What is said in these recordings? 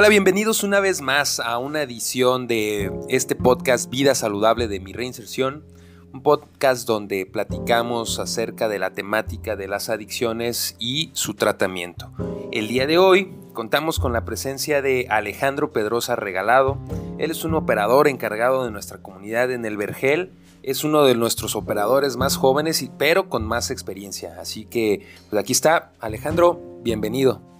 Hola, bienvenidos una vez más a una edición de este podcast Vida Saludable de mi reinserción, un podcast donde platicamos acerca de la temática de las adicciones y su tratamiento. El día de hoy contamos con la presencia de Alejandro Pedrosa Regalado. Él es un operador encargado de nuestra comunidad en el Vergel. Es uno de nuestros operadores más jóvenes, pero con más experiencia. Así que, pues aquí está. Alejandro, bienvenido.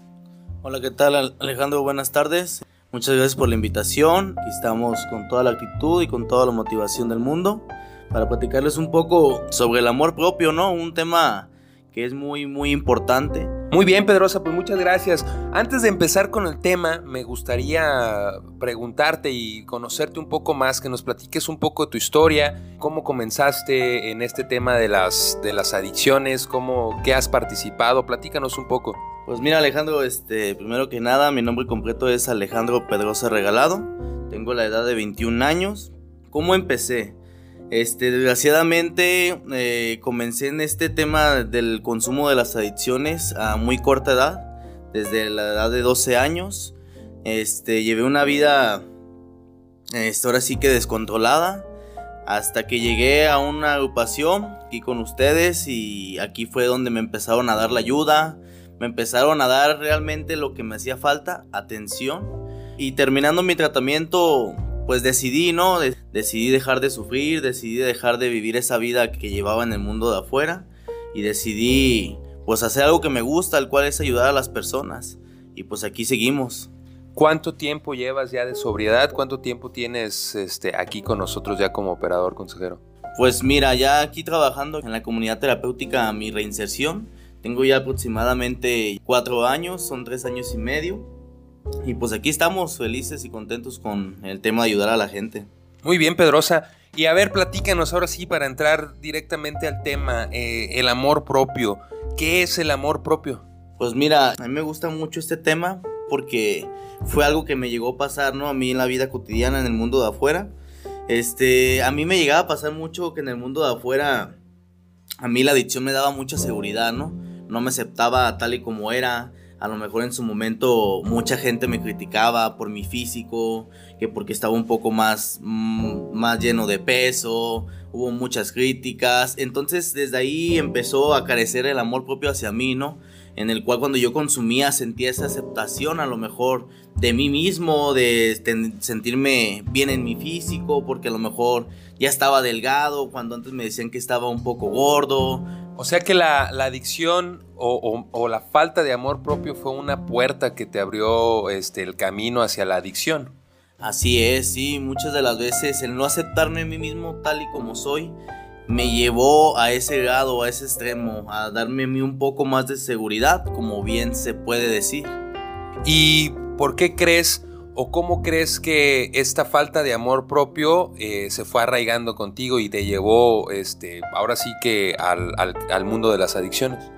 Hola, ¿qué tal Alejandro? Buenas tardes. Muchas gracias por la invitación. Estamos con toda la actitud y con toda la motivación del mundo para platicarles un poco sobre el amor propio, ¿no? Un tema que es muy, muy importante. Muy bien, Pedrosa, pues muchas gracias. Antes de empezar con el tema, me gustaría preguntarte y conocerte un poco más, que nos platiques un poco de tu historia, cómo comenzaste en este tema de las, de las adicciones, cómo, qué has participado, platícanos un poco. Pues mira Alejandro, este, primero que nada, mi nombre completo es Alejandro Pedrosa Regalado. Tengo la edad de 21 años. ¿Cómo empecé? Este, desgraciadamente eh, comencé en este tema del consumo de las adicciones a muy corta edad, desde la edad de 12 años. Este, llevé una vida, este, ahora sí que descontrolada, hasta que llegué a una agrupación aquí con ustedes y aquí fue donde me empezaron a dar la ayuda, me empezaron a dar realmente lo que me hacía falta, atención. Y terminando mi tratamiento, pues decidí, ¿no? decidí dejar de sufrir, decidí dejar de vivir esa vida que llevaba en el mundo de afuera. Y decidí, pues, hacer algo que me gusta, el cual es ayudar a las personas. Y pues aquí seguimos. ¿Cuánto tiempo llevas ya de sobriedad? ¿Cuánto tiempo tienes este, aquí con nosotros ya como operador consejero? Pues mira, ya aquí trabajando en la comunidad terapéutica Mi Reinserción, tengo ya aproximadamente cuatro años, son tres años y medio. Y pues aquí estamos felices y contentos con el tema de ayudar a la gente. Muy bien, Pedrosa. Y a ver, platícanos ahora sí para entrar directamente al tema, eh, el amor propio. ¿Qué es el amor propio? Pues mira, a mí me gusta mucho este tema porque fue algo que me llegó a pasar, ¿no? A mí en la vida cotidiana, en el mundo de afuera. Este, a mí me llegaba a pasar mucho que en el mundo de afuera, a mí la adicción me daba mucha seguridad, ¿no? No me aceptaba tal y como era. A lo mejor en su momento mucha gente me criticaba por mi físico, que porque estaba un poco más, mm, más lleno de peso, hubo muchas críticas. Entonces desde ahí empezó a carecer el amor propio hacia mí, ¿no? En el cual cuando yo consumía sentía esa aceptación a lo mejor de mí mismo, de sentirme bien en mi físico, porque a lo mejor ya estaba delgado, cuando antes me decían que estaba un poco gordo, o sea que la, adicción o, la falta de amor propio fue una puerta que te abrió este, el camino hacia la adicción. Así es, sí, muchas de las veces el no aceptarme a mí mismo tal y como soy me llevó a ese grado, a ese extremo, a darme a mí un poco más de seguridad, como bien se puede decir. ¿Y por qué crees ¿O cómo crees que esta falta de amor propio eh, se fue arraigando contigo y te llevó, este, ahora sí que al, mundo de las adicciones?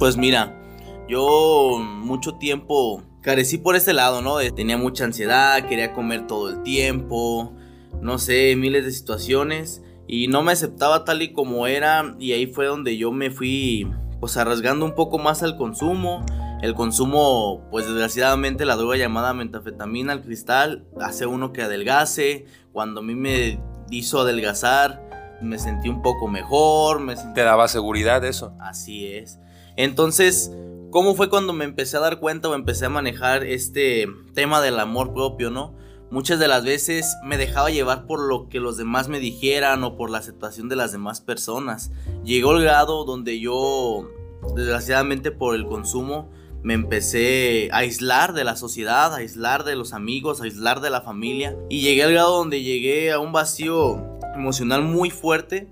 Pues mira, yo mucho tiempo carecí por ese lado, ¿no? Tenía mucha ansiedad, quería comer todo el tiempo, no sé, miles de situaciones y no me aceptaba tal y como era y ahí fue donde yo me fui pues arriesgando un poco más al consumo el consumo, pues desgraciadamente la droga llamada metafetamina, el cristal, hace uno que adelgase. Cuando a mí me hizo adelgazar, me sentí un poco mejor. Me ¿Te daba seguridad eso? Así es. Entonces, ¿cómo fue cuando me empecé a dar cuenta o empecé a manejar este tema del amor propio, no? Muchas de las veces me dejaba llevar por lo que los demás me dijeran o por la aceptación de las demás personas. Llegó el grado donde yo, desgraciadamente por el consumo, me empecé a aislar de la sociedad, a aislar de los amigos, a aislar de la familia. Y llegué al grado donde llegué a un vacío emocional muy fuerte.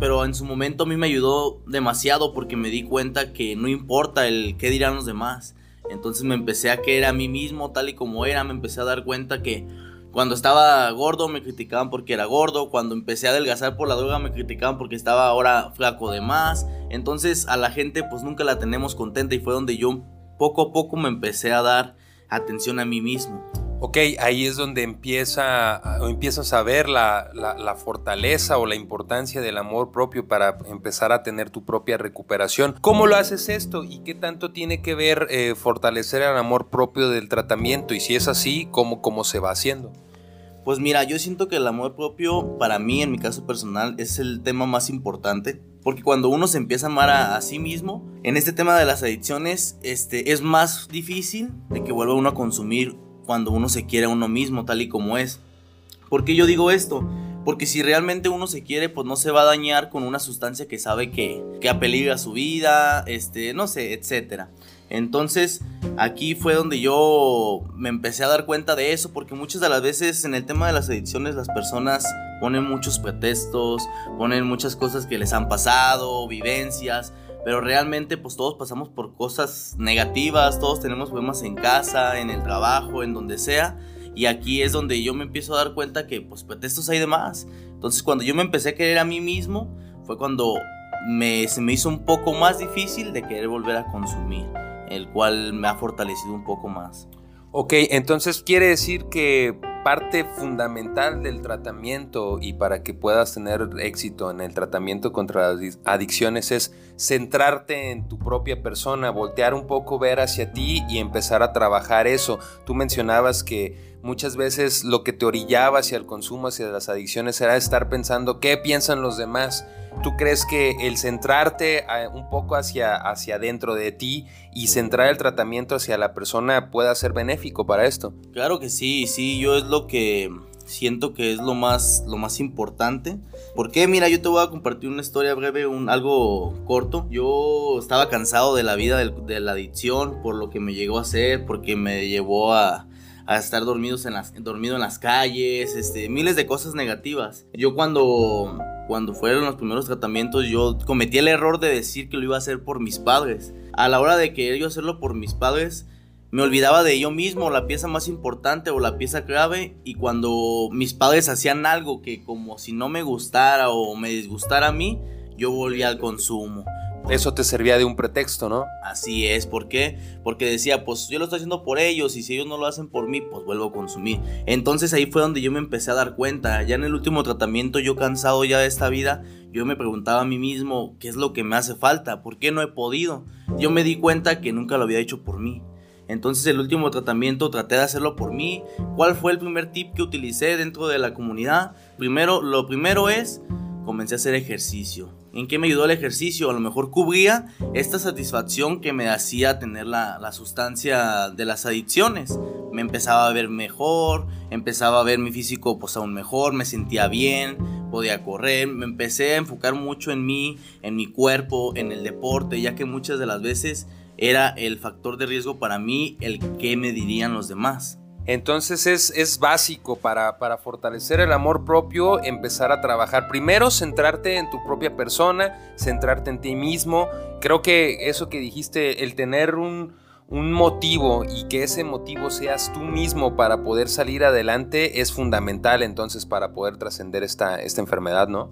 Pero en su momento a mí me ayudó demasiado porque me di cuenta que no importa el qué dirán los demás. Entonces me empecé a querer a mí mismo tal y como era. Me empecé a dar cuenta que cuando estaba gordo me criticaban porque era gordo. Cuando empecé a adelgazar por la droga me criticaban porque estaba ahora flaco de más. Entonces a la gente pues nunca la tenemos contenta y fue donde yo poco a poco me empecé a dar atención a mí mismo. Ok, ahí es donde empieza, o empiezas a ver la, la, fortaleza o la importancia del amor propio para empezar a tener tu propia recuperación. ¿Cómo lo haces esto? ¿Y qué tanto tiene que ver eh, fortalecer el amor propio del tratamiento? Y si es así, ¿cómo, cómo se va haciendo? Pues mira, yo siento que el amor propio para mí, en mi caso personal, es el tema más importante. Porque cuando uno se empieza a amar a, a, sí mismo, en este tema de las adicciones, este, es más difícil de que vuelva uno a consumir cuando uno se quiere a uno mismo tal y como es. ¿Por qué yo digo esto? Porque si realmente uno se quiere, pues no se va a dañar con una sustancia que sabe que, que apeligra su vida, este, no sé, etcétera. Entonces, aquí fue donde yo me empecé a dar cuenta de eso, porque muchas de las veces en el tema de las adicciones las personas ponen muchos pretextos, ponen muchas cosas que les han pasado, vivencias, pero realmente pues todos pasamos por cosas negativas, todos tenemos problemas en casa, en el trabajo, en donde sea. Y aquí es donde yo me empiezo a dar cuenta que pues pretextos hay de más. Entonces cuando yo me empecé a querer a mí mismo fue cuando me, se me hizo un poco más difícil de querer volver a consumir, el cual me ha fortalecido un poco más. Ok, entonces quiere decir que parte fundamental del tratamiento y para que puedas tener éxito en el tratamiento contra las adicciones es centrarte en tu propia persona, voltear un poco, ver hacia ti y empezar a trabajar eso. Tú mencionabas que muchas veces lo que te orillaba hacia el consumo, hacia las adicciones, era estar pensando qué piensan los demás. ¿Tú crees que el centrarte eh, un poco hacia, hacia adentro de ti y centrar el tratamiento hacia la persona pueda ser benéfico para esto? Claro que sí, sí, yo es lo que siento que es lo más, lo más importante. Porque mira, yo te voy a compartir una historia breve, un, algo corto. Yo estaba cansado de la vida de, la adicción, por lo que me llegó a hacer, porque me llevó a, a estar dormidos en las, dormido en las calles, este, miles de cosas negativas. Yo cuando, cuando fueron los primeros tratamientos, yo cometí el error de decir que lo iba a hacer por mis padres. A la hora de querer yo hacerlo por mis padres, me olvidaba de yo mismo, la pieza más importante o la pieza clave, y cuando mis padres hacían algo que como si no me gustara o me disgustara a mí, yo volvía al consumo. Eso te servía de un pretexto, ¿no? Así es, ¿por qué? Porque decía, pues yo lo estoy haciendo por ellos y si ellos no lo hacen por mí, pues vuelvo a consumir. Entonces ahí fue donde yo me empecé a dar cuenta. Ya en el último tratamiento, yo cansado ya de esta vida, yo me preguntaba a mí mismo, ¿qué es lo que me hace falta? ¿Por qué no he podido? Yo me di cuenta que nunca lo había hecho por mí. Entonces el último tratamiento traté de hacerlo por mí. ¿Cuál fue el primer tip que utilicé dentro de la comunidad? Primero, lo primero es, comencé a hacer ejercicio ¿En qué me ayudó el ejercicio? A lo mejor cubría esta satisfacción que me hacía tener la, sustancia de las adicciones. Me empezaba a ver mejor, empezaba a ver mi físico pues aún mejor, me sentía bien, podía correr, me empecé a enfocar mucho en mí, en mi cuerpo, en el deporte, ya que muchas de las veces era el factor de riesgo para mí el que me dirían los demás. Entonces es, básico para, para, fortalecer el amor propio, empezar a trabajar. Primero, centrarte en tu propia persona, centrarte en ti mismo. Creo que eso que dijiste, el tener un, un motivo y que ese motivo seas tú mismo para poder salir adelante es fundamental entonces para poder trascender esta, esta enfermedad, ¿no?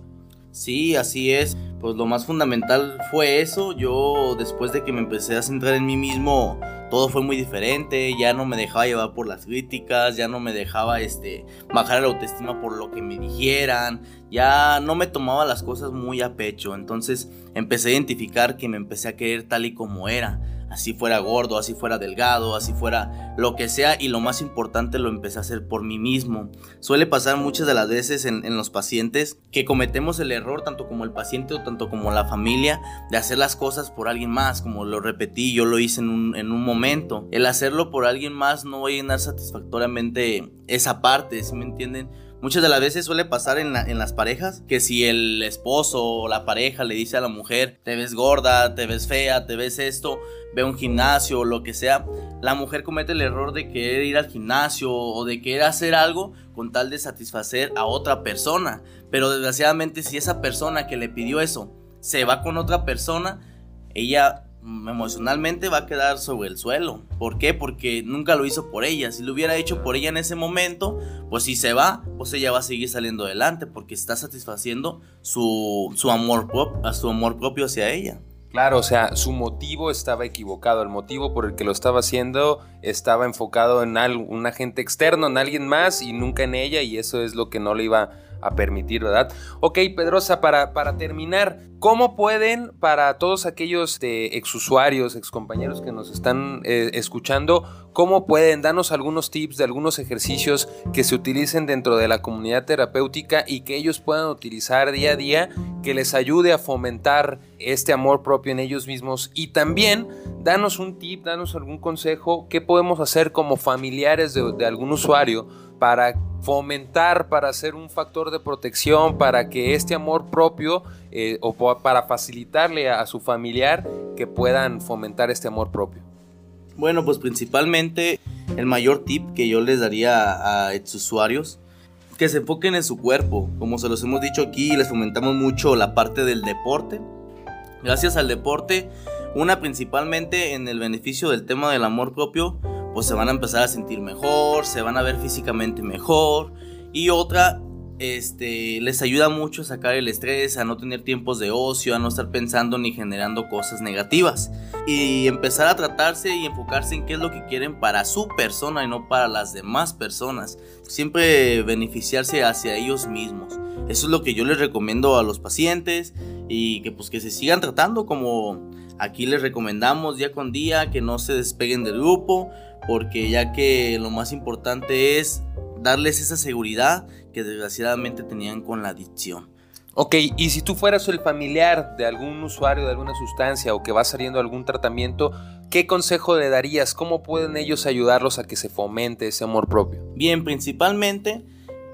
Sí, así es. Pues lo más fundamental fue eso. Yo después de que me empecé a centrar en mí mismo, todo fue muy diferente, ya no me dejaba llevar por las críticas, ya no me dejaba este bajar la autoestima por lo que me dijeran, ya no me tomaba las cosas muy a pecho, entonces empecé a identificar que me empecé a querer tal y como era así fuera gordo, así fuera delgado, así fuera lo que sea y lo más importante lo empecé a hacer por mí mismo. Suele pasar muchas de las veces en, los pacientes que cometemos el error, tanto como el paciente o tanto como la familia, de hacer las cosas por alguien más, como lo repetí, yo lo hice en un, en un momento. El hacerlo por alguien más no va a llenar satisfactoriamente esa parte, ¿sí me entienden? Muchas de las veces suele pasar en, en, las parejas que si el esposo o la pareja le dice a la mujer, te ves gorda, te ves fea, te ves esto, ve un gimnasio o lo que sea, la mujer comete el error de querer ir al gimnasio o de querer hacer algo con tal de satisfacer a otra persona. Pero desgraciadamente si esa persona que le pidió eso se va con otra persona, ella emocionalmente va a quedar sobre el suelo. ¿Por qué? Porque nunca lo hizo por ella. Si lo hubiera hecho por ella en ese momento, pues si se va, pues ella va a seguir saliendo adelante porque está satisfaciendo su, su, amor, su amor propio hacia ella. Claro, o sea, su motivo estaba equivocado, el motivo por el que lo estaba haciendo estaba enfocado en un agente externo, en alguien más y nunca en ella y eso es lo que no le iba a permitir, ¿verdad? Ok, Pedrosa, para, para terminar, ¿cómo pueden, para todos aquellos de exusuarios, excompañeros que nos están eh, escuchando, cómo pueden darnos algunos tips de algunos ejercicios que se utilicen dentro de la comunidad terapéutica y que ellos puedan utilizar día a día, que les ayude a fomentar este amor propio en ellos mismos y también danos un tip, danos algún consejo, qué podemos hacer como familiares de algún usuario para fomentar, para ser un factor de protección, para que este amor propio eh, o para facilitarle a, su familiar que puedan fomentar este amor propio? Bueno, pues principalmente el mayor tip que yo les daría a ex usuarios que se enfoquen en su cuerpo. Como se los hemos dicho aquí, les fomentamos mucho la parte del deporte. Gracias al deporte, una principalmente en el beneficio del tema del amor propio, pues se van a empezar a sentir mejor, se van a ver físicamente mejor. Y otra, este, les ayuda mucho a sacar el estrés, a no tener tiempos de ocio, a no estar pensando ni generando cosas negativas. Y empezar a tratarse y enfocarse en qué es lo que quieren para su persona y no para las demás personas. Siempre beneficiarse hacia ellos mismos. Eso es lo que yo les recomiendo a los pacientes y que pues que se sigan tratando como aquí les recomendamos día con día, que no se despeguen del grupo porque ya que lo más importante es darles esa seguridad que desgraciadamente tenían con la adicción. Ok, y si tú fueras el familiar de algún usuario de alguna sustancia o que va saliendo algún tratamiento, ¿qué consejo le darías? ¿Cómo pueden ellos ayudarlos a que se fomente ese amor propio? Bien, principalmente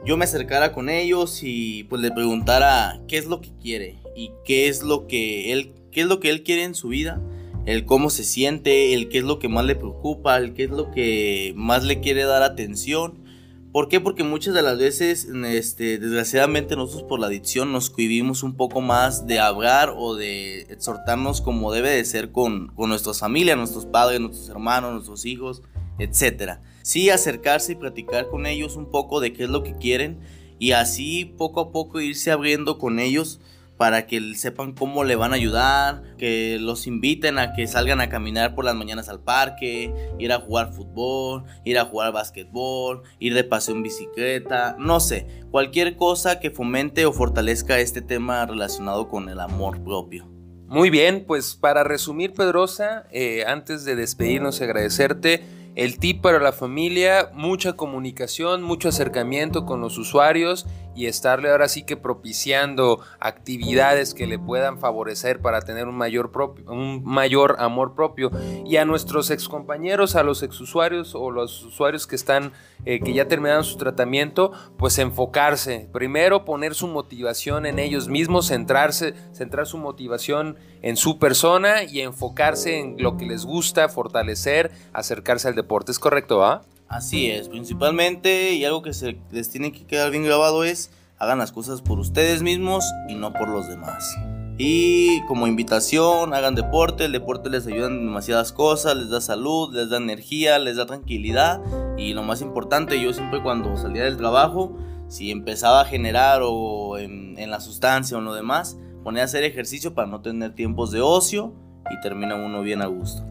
yo me acercara con ellos y pues le preguntara qué es lo que quiere y qué es lo que él, qué es lo que él quiere en su vida el cómo se siente, el qué es lo que más le preocupa, el qué es lo que más le quiere dar atención. ¿Por qué? Porque muchas de las veces, este, desgraciadamente nosotros por la adicción nos cohibimos un poco más de hablar o de exhortarnos como debe de ser con, con nuestras familias, nuestros padres, nuestros hermanos, nuestros hijos, etc. Sí acercarse y platicar con ellos un poco de qué es lo que quieren y así poco a poco irse abriendo con ellos para que sepan cómo le van a ayudar, que los inviten a que salgan a caminar por las mañanas al parque, ir a jugar fútbol, ir a jugar básquetbol, ir de paseo en bicicleta, no sé, cualquier cosa que fomente o fortalezca este tema relacionado con el amor propio. Muy bien, pues para resumir Pedrosa, eh, antes de despedirnos y agradecerte, el tip para la familia, mucha comunicación, mucho acercamiento con los usuarios y estarle ahora sí que propiciando actividades que le puedan favorecer para tener un mayor, un mayor amor propio. Y a nuestros excompañeros, a los exusuarios o los usuarios que están, eh, que ya terminaron su tratamiento, pues enfocarse. Primero poner su motivación en ellos mismos, centrarse, centrar su motivación en su persona y enfocarse en lo que les gusta, fortalecer, acercarse al deporte. ¿Es correcto, ah? Así es, principalmente y algo que se les tiene que quedar bien grabado es hagan las cosas por ustedes mismos y no por los demás. Y como invitación, hagan deporte, el deporte les ayuda en demasiadas cosas, les da salud, les da energía, les da tranquilidad y lo más importante, yo siempre cuando salía del trabajo, si empezaba a generar o en, la sustancia o en lo demás, ponía a hacer ejercicio para no tener tiempos de ocio y termina uno bien a gusto.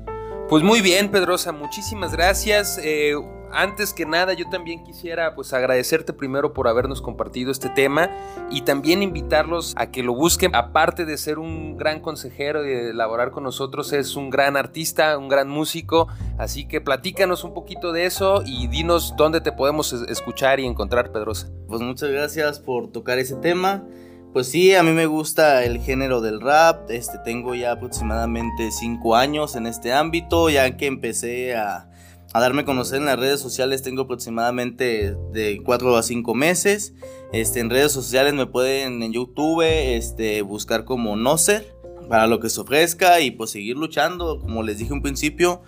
Pues muy bien, Pedrosa, muchísimas gracias. Eh, antes que nada, yo también quisiera pues agradecerte primero por habernos compartido este tema y también invitarlos a que lo busquen. Aparte de ser un gran consejero y de elaborar con nosotros, es un gran artista, un gran músico. Así que platícanos un poquito de eso y dinos dónde te podemos escuchar y encontrar, Pedrosa. Pues muchas gracias por tocar ese tema. Pues sí, a mí me gusta el género del rap. Este, tengo ya aproximadamente 5 años en este ámbito, ya que empecé a a darme a conocer en las redes sociales tengo aproximadamente de 4 a 5 meses. Este, en redes sociales me pueden en YouTube este, buscar como Nocer para lo que se ofrezca y pues seguir luchando. Como les dije un principio,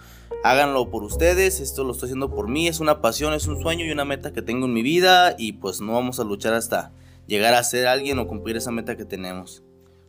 háganlo por ustedes. Esto lo estoy haciendo por mí. Es una pasión, es un sueño y una meta que tengo en mi vida y pues no vamos a luchar hasta llegar a ser alguien o cumplir esa meta que tenemos.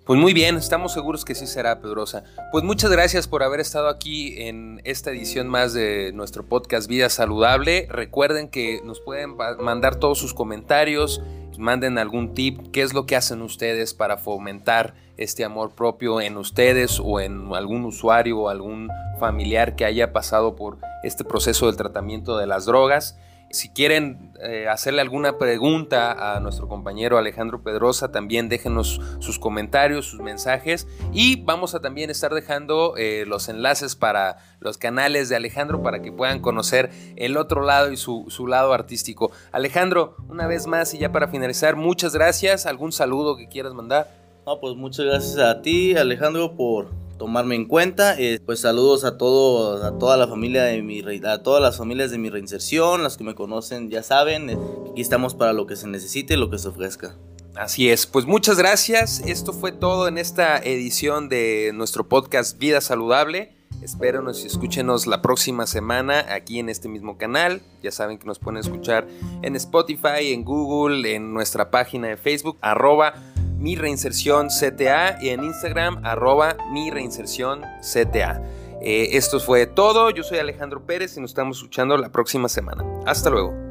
Pues muy bien, estamos seguros que sí será, Pedrosa. Pues muchas gracias por haber estado aquí en esta edición más de nuestro podcast Vida Saludable. Recuerden que nos pueden mandar todos sus comentarios, manden algún tip, qué es lo que hacen ustedes para fomentar este amor propio en ustedes o en algún usuario o algún familiar que haya pasado por este proceso del tratamiento de las drogas. Si quieren eh, hacerle alguna pregunta a nuestro compañero Alejandro Pedrosa, también déjenos sus comentarios, sus mensajes y vamos a también estar dejando eh, los enlaces para los canales de Alejandro para que puedan conocer el otro lado y su, su lado artístico. Alejandro, una vez más y ya para finalizar, muchas gracias. ¿Algún saludo que quieras mandar? No, pues muchas gracias a ti, Alejandro, por tomarme en cuenta. Eh, pues saludos a todos, a toda la familia de mi a todas las familias de mi reinserción, las que me conocen ya saben, eh, aquí estamos para lo que se necesite, lo que se ofrezca. Así es, pues muchas gracias. Esto fue todo en esta edición de nuestro podcast Vida Saludable. Espérenos y escúchenos la próxima semana aquí en este mismo canal. Ya saben que nos pueden escuchar en Spotify, en Google, en nuestra página de Facebook, arroba mi reinserción CTA y en Instagram arroba mi reinserción CTA. Eh, esto fue todo, yo soy Alejandro Pérez y nos estamos escuchando la próxima semana. Hasta luego.